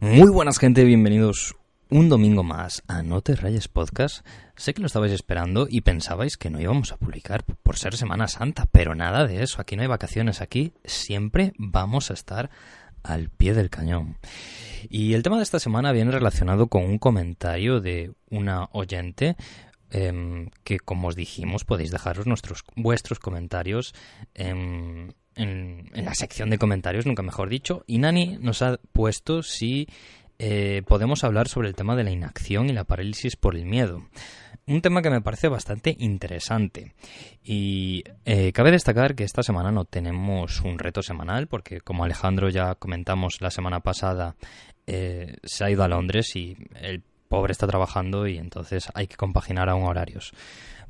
Muy buenas gente, bienvenidos un domingo más a No te rayes podcast. Sé que lo estabais esperando y pensabais que no íbamos a publicar por ser Semana Santa, pero nada de eso, aquí no hay vacaciones, aquí siempre vamos a estar al pie del cañón. Y el tema de esta semana viene relacionado con un comentario de una oyente em, que, como os dijimos, podéis dejaros nuestros, vuestros comentarios en, la sección de comentarios, nunca mejor dicho. Y Nani nos ha puesto si eh, podemos hablar sobre el tema de la inacción y la parálisis por el miedo. Un tema que me parece bastante interesante. Y eh, cabe destacar que esta semana no tenemos un reto semanal, porque como Alejandro ya comentamos la semana pasada, eh, se ha ido a Londres y el pobre está trabajando y entonces hay que compaginar aún horarios.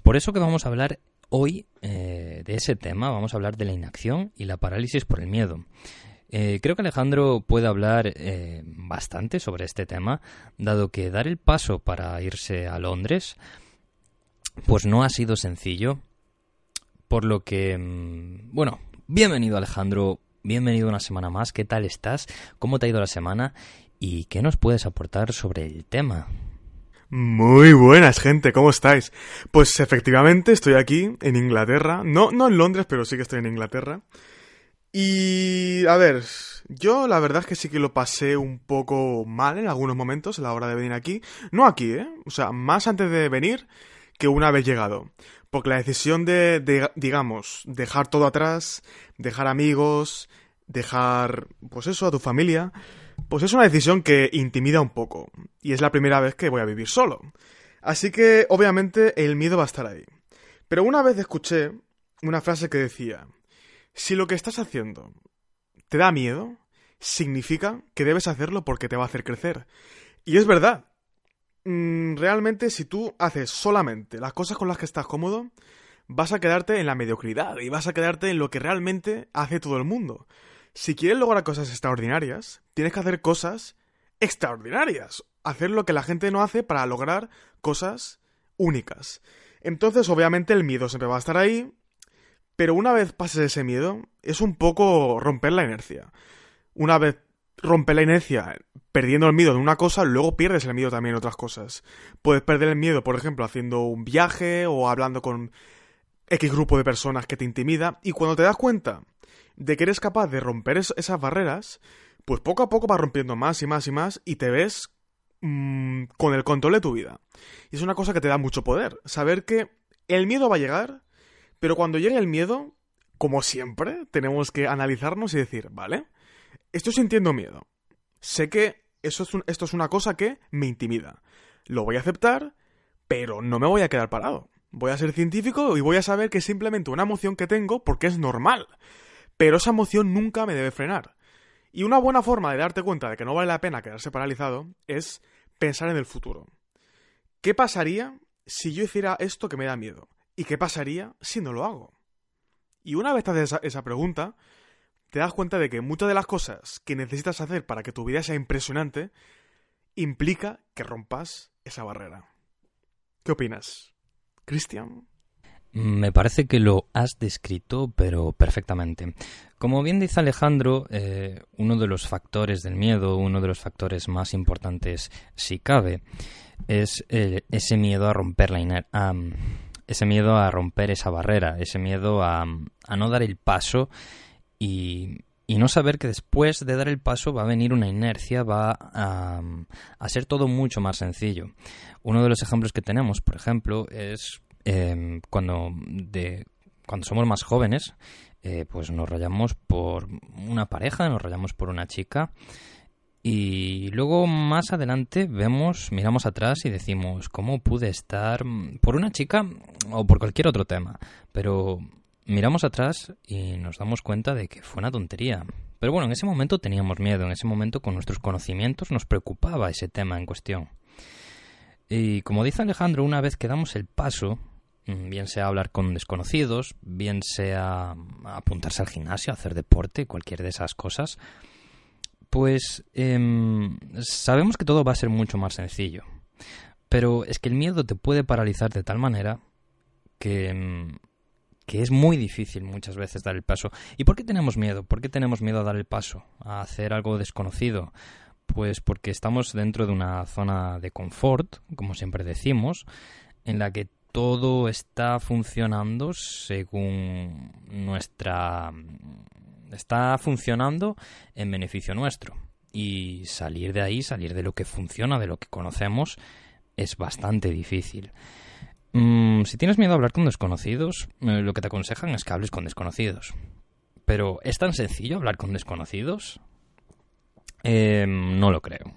Por eso que vamos a hablar hoy de ese tema, vamos a hablar de la inacción y la parálisis por el miedo. Eh, creo que Alejandro puede hablar eh, bastante sobre este tema, dado que dar el paso para irse a Londres, pues no ha sido sencillo. Por lo que, mm, bueno, bienvenido Alejandro, bienvenido una semana más. ¿Qué tal estás? ¿Cómo te ha ido la semana? ¿Y qué nos puedes aportar sobre el tema? Muy buenas, gente, ¿cómo estáis? Pues efectivamente estoy aquí, en Inglaterra. No, no en Londres, pero sí que estoy en Inglaterra. Y a ver, yo la verdad es que sí que lo pasé un poco mal en algunos momentos a la hora de venir aquí. No aquí, ¿eh? O sea, más antes de venir que una vez llegado. Porque la decisión de, digamos, dejar todo atrás, dejar amigos, dejar, pues eso, a tu familia, pues es una decisión que intimida un poco. Y es la primera vez que voy a vivir solo. Así que, obviamente, el miedo va a estar ahí. Pero una vez escuché una frase que decía, si lo que estás haciendo te da miedo, significa que debes hacerlo porque te va a hacer crecer. Y es verdad. Mm, realmente, si tú haces solamente las cosas con las que estás cómodo, vas a quedarte en la mediocridad y vas a quedarte en lo que realmente hace todo el mundo. Si quieres lograr cosas extraordinarias, tienes que hacer cosas extraordinarias. Hacer lo que la gente no hace para lograr cosas únicas. Entonces, obviamente, el miedo siempre va a estar ahí, pero una vez pases ese miedo, es un poco romper la inercia. Una vez rompes la inercia perdiendo el miedo en una cosa, luego pierdes el miedo también en otras cosas. Puedes perder el miedo, por ejemplo, haciendo un viaje o hablando con X grupo de personas que te intimida, y cuando te das cuenta de que eres capaz de romper esas barreras, pues poco a poco vas rompiendo más y más y más y te ves mm, con el control de tu vida. Y es una cosa que te da mucho poder, saber que el miedo va a llegar, pero cuando llegue el miedo, como siempre, tenemos que analizarnos y decir, vale, estoy sintiendo miedo. Sé que eso es esto es una cosa que me intimida. Lo voy a aceptar, pero no me voy a quedar parado. Voy a ser científico y voy a saber que es simplemente una emoción que tengo porque es normal. Pero esa emoción nunca me debe frenar. Y una buena forma de darte cuenta de que no vale la pena quedarse paralizado es pensar en el futuro. ¿Qué pasaría si yo hiciera esto que me da miedo? ¿Y qué pasaría si no lo hago? Y una vez te haces esa, pregunta, te das cuenta de que muchas de las cosas que necesitas hacer para que tu vida sea impresionante implica que rompas esa barrera. ¿Qué opinas? Cristian. Me parece que lo has descrito, pero perfectamente. Como bien dice Alejandro, eh, uno de los factores del miedo, uno de los factores más importantes, si cabe, es eh, ese miedo a romper la, iner ese miedo a romper esa barrera, ese miedo a, no dar el paso y, no saber que después de dar el paso va a venir una inercia, va a, a ser todo mucho más sencillo. Uno de los ejemplos que tenemos, por ejemplo, es em, cuando, de, cuando somos más jóvenes, eh, pues nos rayamos por una pareja, nos rayamos por una chica y luego más adelante vemos, miramos atrás y decimos, ¿cómo pude estar por una chica o por cualquier otro tema? Pero miramos atrás y nos damos cuenta de que fue una tontería. Pero bueno, en ese momento teníamos miedo, en ese momento con nuestros conocimientos nos preocupaba ese tema en cuestión. Y como dice Alejandro, una vez que damos el paso, bien sea hablar con desconocidos, bien sea apuntarse al gimnasio, hacer deporte, cualquier de esas cosas, pues em, sabemos que todo va a ser mucho más sencillo. Pero es que el miedo te puede paralizar de tal manera que, em, que es muy difícil muchas veces dar el paso. ¿Y por qué tenemos miedo? ¿Por qué tenemos miedo a dar el paso? A hacer algo desconocido. Pues porque estamos dentro de una zona de confort, como siempre decimos, en la que todo está funcionando según nuestra... está funcionando en beneficio nuestro. Y salir de ahí, salir de lo que funciona, de lo que conocemos, es bastante difícil. Mm, si tienes miedo a hablar con desconocidos, eh, lo que te aconsejan es que hables con desconocidos. Pero ¿es tan sencillo hablar con desconocidos? Em, no lo creo.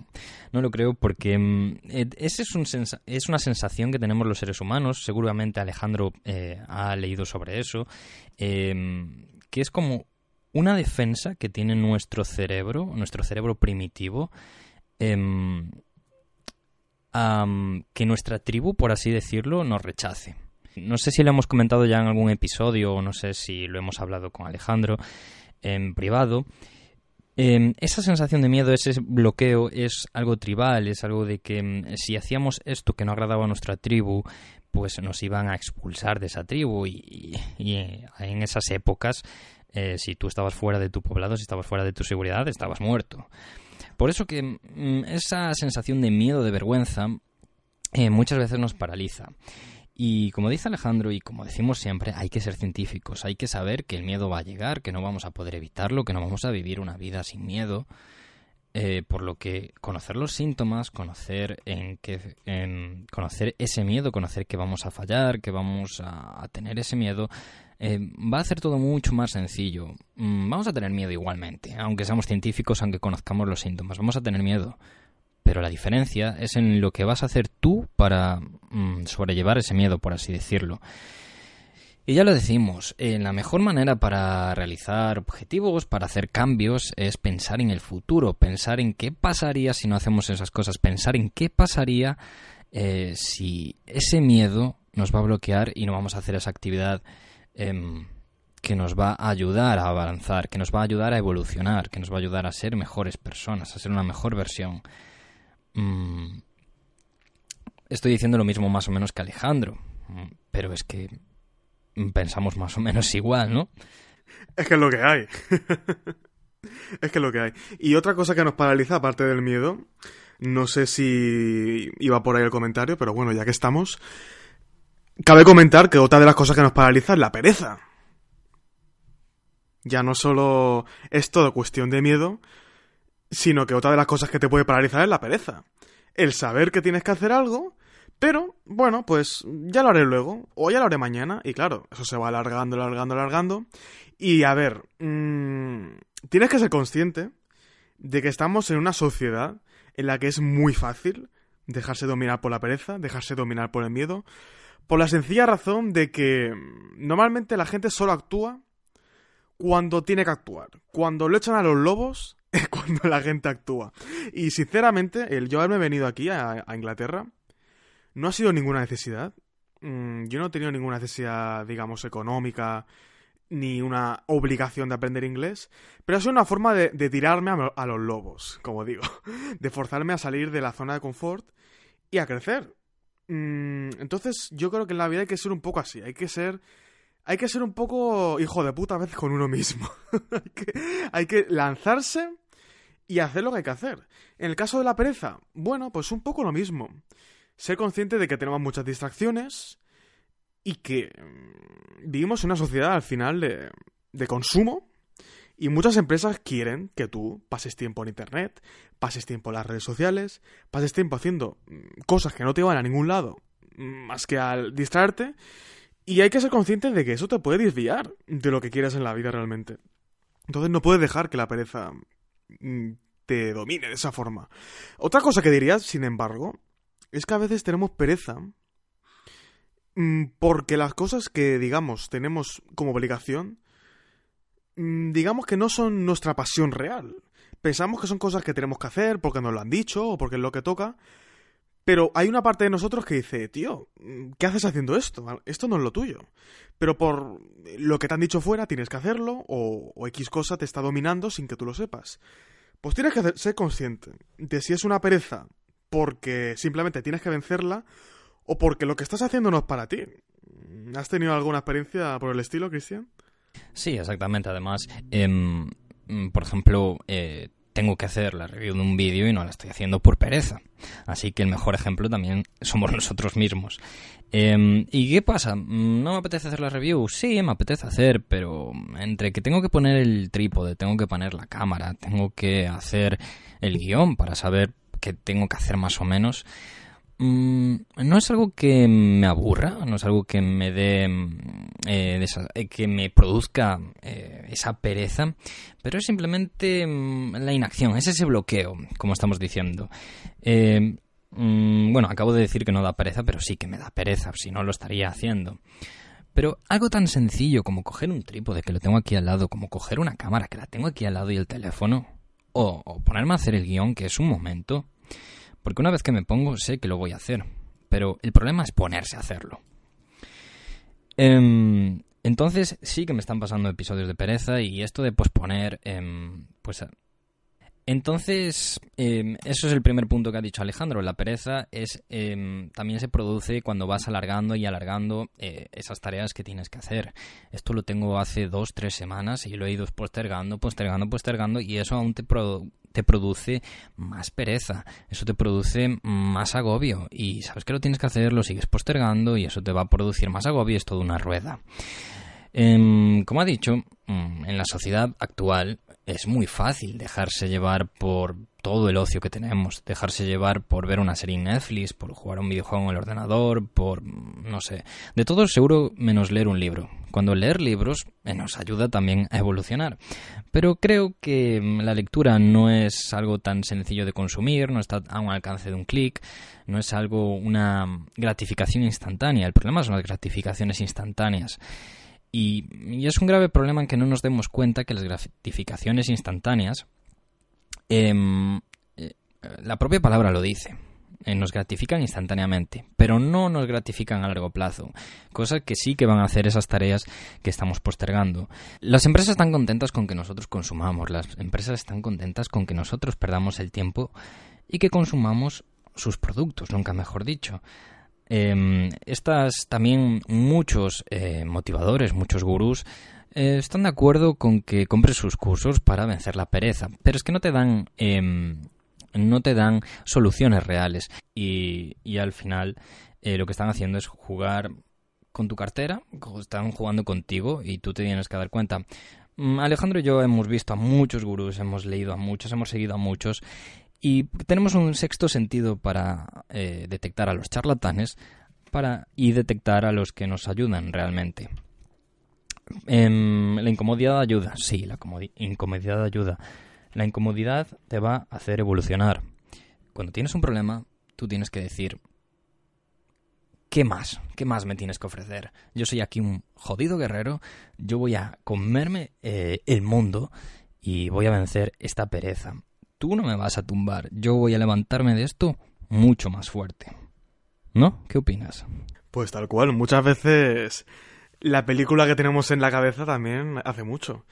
No lo creo porque mm, esa es, un es, una sensación que tenemos los seres humanos. Seguramente Alejandro eh, ha leído sobre eso. Em, que es como una defensa que tiene nuestro cerebro, nuestro cerebro primitivo, em, que nuestra tribu, por así decirlo, nos rechace. No sé si lo hemos comentado ya en algún episodio o no sé si lo hemos hablado con Alejandro en privado. Em, esa sensación de miedo, ese bloqueo es algo tribal, es algo de que em, si hacíamos esto que no agradaba a nuestra tribu, pues nos iban a expulsar de esa tribu y, eh, en esas épocas, eh, si tú estabas fuera de tu poblado, si estabas fuera de tu seguridad, estabas muerto. Por eso que mm, esa sensación de miedo, de vergüenza, eh, muchas veces nos paraliza. Y como dice Alejandro y como decimos siempre, hay que ser científicos, hay que saber que el miedo va a llegar, que no vamos a poder evitarlo, que no vamos a vivir una vida sin miedo. Eh, por lo que conocer los síntomas, conocer en qué, conocer ese miedo, conocer que vamos a fallar, que vamos a tener ese miedo, eh, va a hacer todo mucho más sencillo. Mm, vamos a tener miedo igualmente, aunque seamos científicos, aunque conozcamos los síntomas, vamos a tener miedo. Pero la diferencia es en lo que vas a hacer tú para mm, sobrellevar ese miedo, por así decirlo. Y ya lo decimos, eh, la mejor manera para realizar objetivos, para hacer cambios, es pensar en el futuro, pensar en qué pasaría si no hacemos esas cosas, pensar en qué pasaría eh, si ese miedo nos va a bloquear y no vamos a hacer esa actividad Em, que nos va a ayudar a avanzar, que nos va a ayudar a evolucionar, que nos va a ayudar a ser mejores personas, a ser una mejor versión. Mm, estoy diciendo lo mismo más o menos que Alejandro, mm, pero es que pensamos más o menos igual, ¿no? Es que es lo que hay. es que es lo que hay. Y otra cosa que nos paraliza, aparte del miedo, no sé si iba por ahí el comentario, pero bueno, ya que estamos, Cabe comentar que otra de las cosas que nos paraliza es la pereza. Ya no solo es todo cuestión de miedo, sino que otra de las cosas que te puede paralizar es la pereza. El saber que tienes que hacer algo, pero bueno, pues ya lo haré luego, o ya lo haré mañana, y claro, eso se va alargando, alargando, alargando. Y a ver, mmm, tienes que ser consciente de que estamos en una sociedad en la que es muy fácil dejarse dominar por la pereza, dejarse dominar por el miedo, por la sencilla razón de que mm, normalmente la gente solo actúa cuando tiene que actuar. Cuando lo echan a los lobos cuando la gente actúa. Y sinceramente, el yo haberme venido aquí a, Inglaterra no ha sido ninguna necesidad. Mm, yo no he tenido ninguna necesidad, digamos, económica ni una obligación de aprender inglés, pero ha sido una forma de, tirarme a, los lobos, como digo, de forzarme a salir de la zona de confort y a crecer. Mm, entonces, yo creo que en la vida hay que ser un poco así. Hay que ser. Hay que ser un poco hijo de puta a veces con uno mismo. hay que lanzarse y hacer lo que hay que hacer. En el caso de la pereza, bueno, pues un poco lo mismo. Ser consciente de que tenemos muchas distracciones y que mm, vivimos en una sociedad al final de, de consumo y muchas empresas quieren que tú pases tiempo en Internet, pases tiempo en las redes sociales, pases tiempo haciendo mm, cosas que no te van a ningún lado mm, más que al distraerte. Y hay que ser consciente de que eso te puede desviar de lo que quieras en la vida realmente. Entonces no puedes dejar que la pereza te domine de esa forma. Otra cosa que diría, sin embargo, es que a veces tenemos pereza porque las cosas que, digamos, tenemos como obligación Mm, digamos que no son nuestra pasión real. Pensamos que son cosas que tenemos que hacer porque nos lo han dicho o porque es lo que toca. Pero hay una parte de nosotros que dice, tío, ¿qué haces haciendo esto? Esto no es lo tuyo. Pero por lo que te han dicho fuera tienes que hacerlo o, X cosa te está dominando sin que tú lo sepas. Pues tienes que ser consciente de si es una pereza porque simplemente tienes que vencerla o porque lo que estás haciendo no es para ti. ¿Has tenido alguna experiencia por el estilo, Cristian? Sí, exactamente. Además, em, por ejemplo, eh, tengo que hacer la review de un vídeo y no la estoy haciendo por pereza. Así que el mejor ejemplo también somos nosotros mismos. Em, ¿Y qué pasa? ¿No me apetece hacer la review? Sí, me apetece hacer, pero entre que tengo que poner el trípode, tengo que poner la cámara, tengo que hacer el guion para saber qué tengo que hacer más o menos, Mm, no es algo que me aburra, no es algo que me dé, mm, eh, eh, que me produzca eh, esa pereza, pero es simplemente mm, la inacción, es ese bloqueo, como estamos diciendo. bueno, acabo de decir que no da pereza, pero sí que me da pereza, si no lo estaría haciendo. Pero algo tan sencillo como coger un trípode que lo tengo aquí al lado, como coger una cámara que la tengo aquí al lado y el teléfono, o, o ponerme a hacer el guion, que es un momento, porque una vez que me pongo sé que lo voy a hacer, pero el problema es ponerse a hacerlo. Em, entonces sí que me están pasando episodios de pereza y esto de posponer, em, pues entonces, em, eso es el primer punto que ha dicho Alejandro. La pereza es también se produce cuando vas alargando y alargando eh, esas tareas que tienes que hacer. Esto lo tengo hace dos, tres semanas y lo he ido postergando, postergando, postergando y eso aún te, te produce más pereza, eso te produce más agobio y sabes que lo tienes que hacer, lo sigues postergando y eso te va a producir más agobio es toda una rueda. Em, como ha dicho, mm, en la sociedad actual es muy fácil dejarse llevar por todo el ocio que tenemos, dejarse llevar por ver una serie en Netflix, por jugar un videojuego en el ordenador, por no sé, de todo seguro menos leer un libro. Cuando leer libros eh, nos ayuda también a evolucionar. Pero creo que mm, la lectura no es algo tan sencillo de consumir, no está a un alcance de un clic, no es algo una gratificación instantánea. El problema son las gratificaciones instantáneas. Y, es un grave problema en que no nos demos cuenta que las gratificaciones instantáneas, em, eh, la propia palabra lo dice, eh, nos gratifican instantáneamente, pero no nos gratifican a largo plazo, cosa que sí que van a hacer esas tareas que estamos postergando. Las empresas están contentas con que nosotros consumamos, las empresas están contentas con que nosotros perdamos el tiempo y que consumamos sus productos, nunca mejor dicho. Eh, estas también muchos eh, motivadores, muchos gurús, eh, están de acuerdo con que compres sus cursos para vencer la pereza, pero es que no te dan em, no te dan soluciones reales y, y al final eh, lo que están haciendo es jugar con tu cartera, están jugando contigo y tú te tienes que dar cuenta. Mm, Alejandro y yo hemos visto a muchos gurús, hemos leído a muchos, hemos seguido a muchos y tenemos un sexto sentido para eh, detectar a los charlatanes para, y detectar a los que nos ayudan realmente. Em, la incomodidad ayuda, sí, la incomodidad ayuda. La incomodidad te va a hacer evolucionar. Cuando tienes un problema, tú tienes que decir, ¿qué más? ¿Qué más me tienes que ofrecer? Yo soy aquí un jodido guerrero, yo voy a comerme eh, el mundo y voy a vencer esta pereza tú no me vas a tumbar, yo voy a levantarme de esto mucho más fuerte. ¿No? ¿Qué opinas? Pues tal cual, muchas veces la película que tenemos en la cabeza también hace mucho.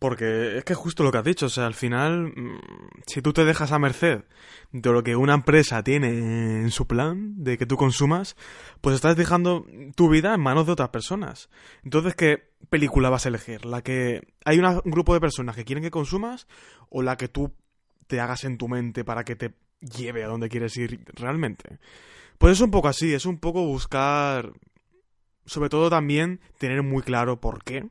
Porque es que justo lo que has dicho, o sea, al final, mm, si tú te dejas a merced de lo que una empresa tiene en su plan de que tú consumas, pues estás dejando tu vida en manos de otras personas. Entonces, ¿qué película vas a elegir? ¿La que hay un grupo de personas que quieren que consumas o la que tú te hagas en tu mente para que te lleve a donde quieres ir realmente. Pues es un poco así, es un poco buscar, sobre todo también tener muy claro por qué,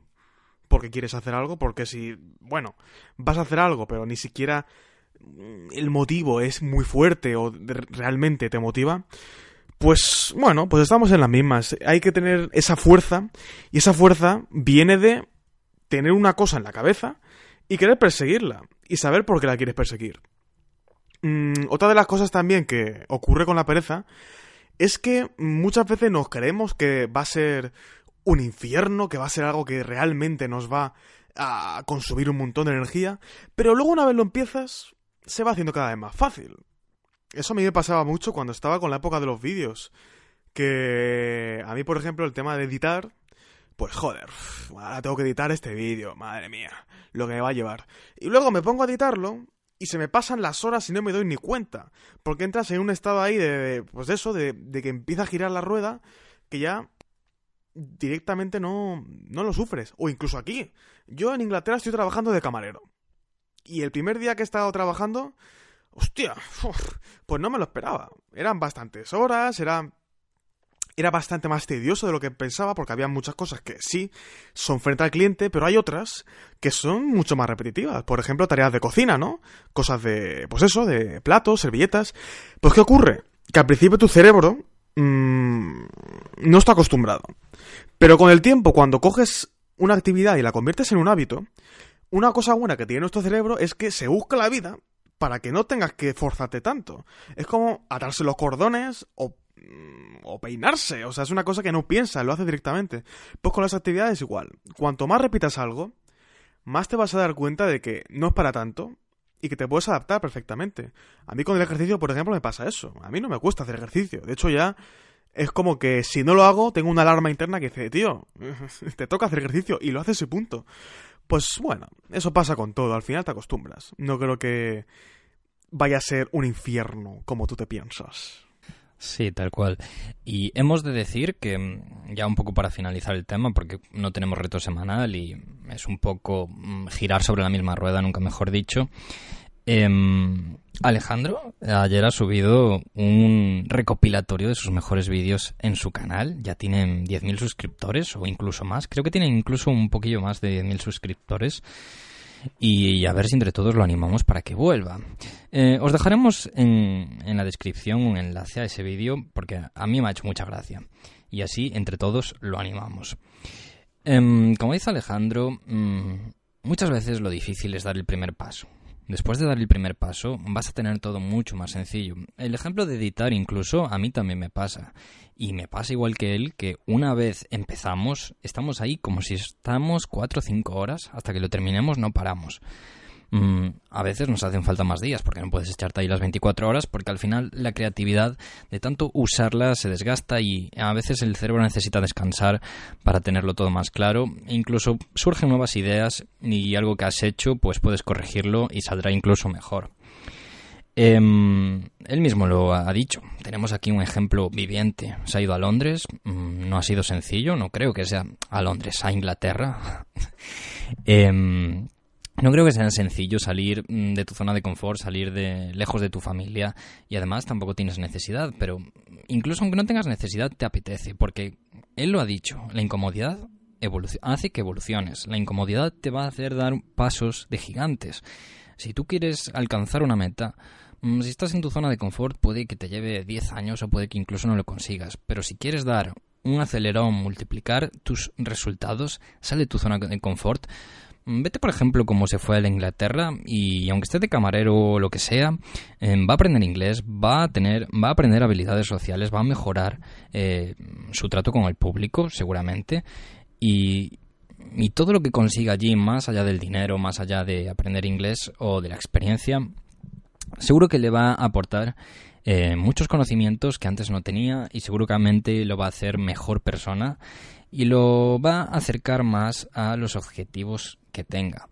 por qué quieres hacer algo, porque si, bueno, vas a hacer algo, pero ni siquiera el motivo es muy fuerte o realmente te motiva, pues bueno, pues estamos en las mismas. Hay que tener esa fuerza y esa fuerza viene de tener una cosa en la cabeza y querer perseguirla y saber por qué la quieres perseguir. Mm, otra de las cosas también que ocurre con la pereza es que muchas veces nos creemos que va a ser un infierno, que va a ser algo que realmente nos va a consumir un montón de energía, pero luego una vez lo empiezas, se va haciendo cada vez más fácil. Eso a mí me pasaba mucho cuando estaba con la época de los vídeos. Que a mí, por ejemplo, el tema de editar pues joder, ahora tengo que editar este vídeo, madre mía, lo que me va a llevar. Y luego me pongo a editarlo y se me pasan las horas y no me doy ni cuenta. Porque entras en un estado ahí de, pues de eso, de, de, que empieza a girar la rueda, que ya directamente no, no lo sufres. O incluso aquí. Yo en Inglaterra estoy trabajando de camarero. Y el primer día que he estado trabajando, hostia, pues no me lo esperaba. Eran bastantes horas, era, era bastante más tedioso de lo que pensaba porque había muchas cosas que sí son frente al cliente, pero hay otras que son mucho más repetitivas. Por ejemplo, tareas de cocina, ¿no? Cosas de, pues eso, de platos, servilletas. Pues ¿qué ocurre? Que al principio tu cerebro mmm, no está acostumbrado. Pero con el tiempo, cuando coges una actividad y la conviertes en un hábito, una cosa buena que tiene nuestro cerebro es que se busca la vida para que no tengas que forzarte tanto. Es como atarse los cordones o, o peinarse. O sea, es una cosa que no piensas, lo haces directamente. Pues con las actividades igual. Cuanto más repitas algo, más te vas a dar cuenta de que no es para tanto y que te puedes adaptar perfectamente. A mí con el ejercicio, por ejemplo, me pasa eso. A mí no me gusta hacer ejercicio. De hecho, ya es como que si no lo hago, tengo una alarma interna que dice, tío, te toca hacer ejercicio y lo haces y punto. Pues bueno, eso pasa con todo, al final te acostumbras. No creo que vaya a ser un infierno como tú te piensas. Sí, tal cual. Y hemos de decir que, mm, ya un poco para finalizar el tema, porque no tenemos reto semanal y es un poco mm, girar sobre la misma rueda, nunca mejor dicho, Em, Alejandro ayer ha subido un recopilatorio de sus mejores vídeos en su canal. Ya tienen 10.000 suscriptores o incluso más. Creo que tienen incluso un poquillo más de 10.000 suscriptores. Y a ver si entre todos lo animamos para que vuelva. Eh, os dejaremos en, la descripción un enlace a ese vídeo porque a mí me ha hecho mucha gracia. Y así entre todos lo animamos. Em, como dice Alejandro, mm, muchas veces lo difícil es dar el primer paso. Después de dar el primer paso, vas a tener todo mucho más sencillo. El ejemplo de editar incluso a mí también me pasa. Y me pasa igual que él, que una vez empezamos, estamos ahí como si estamos cuatro o cinco horas, hasta que lo terminemos no paramos. Mm, a veces nos hacen falta más días porque no puedes echarte ahí las 24 horas porque al final la creatividad de tanto usarla se desgasta y a veces el cerebro necesita descansar para tenerlo todo más claro e incluso surgen nuevas ideas y algo que has hecho pues puedes corregirlo y saldrá incluso mejor. Em, él mismo lo ha dicho. Tenemos aquí un ejemplo viviente. Se ha ido a Londres. Mm, no ha sido sencillo. No creo que sea a Londres, a Inglaterra. eh, no creo que sea sencillo salir mm, de tu zona de confort, salir de lejos de tu familia y además tampoco tienes necesidad, pero incluso aunque no tengas necesidad te apetece, porque él lo ha dicho, la incomodidad hace que evoluciones, la incomodidad te va a hacer dar pasos de gigantes. Si tú quieres alcanzar una meta, mm, si estás en tu zona de confort puede que te lleve 10 años o puede que incluso no lo consigas, pero si quieres dar un acelerón, multiplicar tus resultados, sal de tu zona de confort, vete, por ejemplo, como se fue a la Inglaterra y aunque esté de camarero o lo que sea, em, va a aprender inglés, va a tener, va a aprender habilidades sociales, va a mejorar eh, su trato con el público, seguramente, y, y todo lo que consiga allí, más allá del dinero, más allá de aprender inglés o de la experiencia, seguro que le va a aportar eh, muchos conocimientos que antes no tenía y seguramente lo va a hacer mejor persona y lo va a acercar más a los objetivos tenga.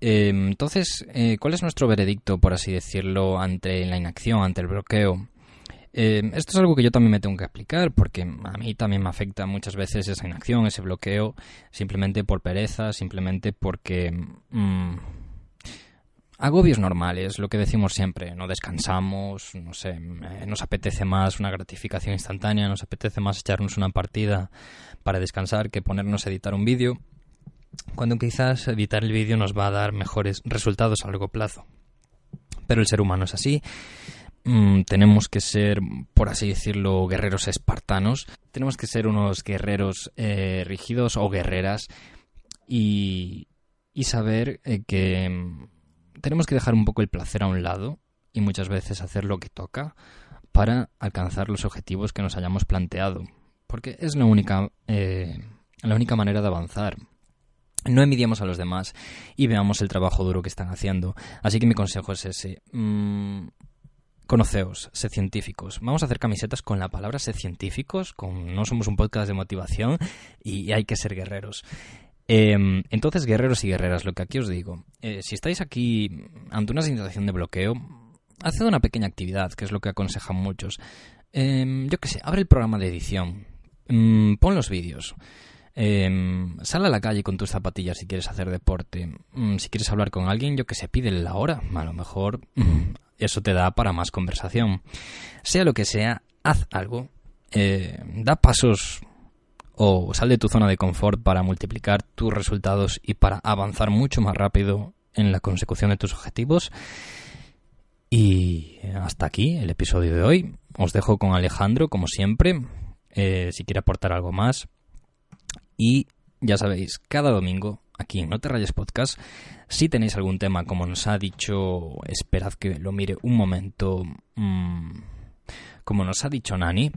Eh, entonces, eh, ¿cuál es nuestro veredicto, por así decirlo, ante la inacción, ante el bloqueo? Eh, esto es algo que yo también me tengo que explicar porque a mí también me afecta muchas veces esa inacción, ese bloqueo, simplemente por pereza, simplemente porque... Mm, agobios normales, lo que decimos siempre, no descansamos, no sé, nos apetece más una gratificación instantánea, nos apetece más echarnos una partida para descansar que ponernos a editar un vídeo cuando quizás editar el vídeo nos va a dar mejores resultados a largo plazo. Pero el ser humano es así. Mm, tenemos que ser, por así decirlo, guerreros espartanos. Tenemos que ser unos guerreros eh, rígidos o guerreras y, y saber eh, que mm, tenemos que dejar un poco el placer a un lado y muchas veces hacer lo que toca para alcanzar los objetivos que nos hayamos planteado. Porque es la única, eh, la única manera de avanzar no envidiamos a los demás y veamos el trabajo duro que están haciendo. Así que mi consejo es ese. Mm, conoceos, sed científicos. Vamos a hacer camisetas con la palabra sed científicos, con no somos un podcast de motivación y hay que ser guerreros. Em, entonces, guerreros y guerreras, lo que aquí os digo, eh, si estáis aquí ante una situación de bloqueo, haced una pequeña actividad, que es lo que aconsejan muchos. Em, yo qué sé, abre el programa de edición, mm, pon los vídeos. Em, sal a la calle con tus zapatillas si quieres hacer deporte. Mm, si quieres hablar con alguien, yo que sé, pide la hora. A lo mejor mm, eso te da para más conversación. Sea lo que sea, haz algo. Eh, da pasos o sal de tu zona de confort para multiplicar tus resultados y para avanzar mucho más rápido en la consecución de tus objetivos. Y hasta aquí el episodio de hoy. Os dejo con Alejandro, como siempre, eh, si quiere aportar algo más. Y ya sabéis, cada domingo, aquí en No Te Rayes Podcast, si tenéis algún tema, como nos ha dicho, esperad que lo mire un momento, mm, como nos ha dicho Nani,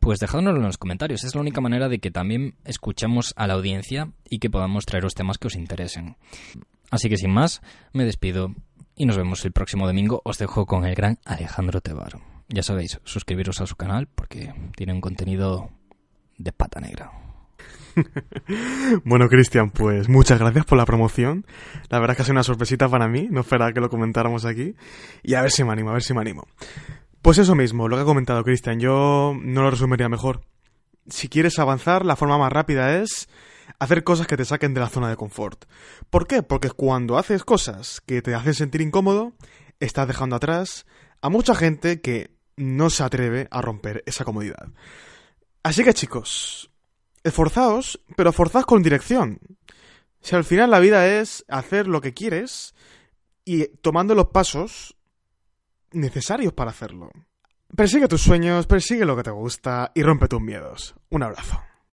pues dejadnoslo en los comentarios. Es la única manera de que también escuchemos a la audiencia y que podamos traeros temas que os interesen. Así que sin más, me despido y nos vemos el próximo domingo. Os dejo con el gran Alejandro Tebar. Ya sabéis, suscribiros a su canal porque tiene un contenido de pata negra. bueno, Cristian, pues muchas gracias por la promoción. La verdad es que ha sido una sorpresita para mí. No esperaba que lo comentáramos aquí. Y a ver si me animo, a ver si me animo. Pues eso mismo, lo que ha comentado Cristian, yo no lo resumiría mejor. Si quieres avanzar, la forma más rápida es hacer cosas que te saquen de la zona de confort. ¿Por qué? Porque cuando haces cosas que te hacen sentir incómodo, estás dejando atrás a mucha gente que no se atreve a romper esa comodidad. Así que chicos, esforzaos, pero esforzaos con dirección. Si al final la vida es hacer lo que quieres y tomando los pasos necesarios para hacerlo. Persigue tus sueños, persigue lo que te gusta y rompe tus miedos. Un abrazo.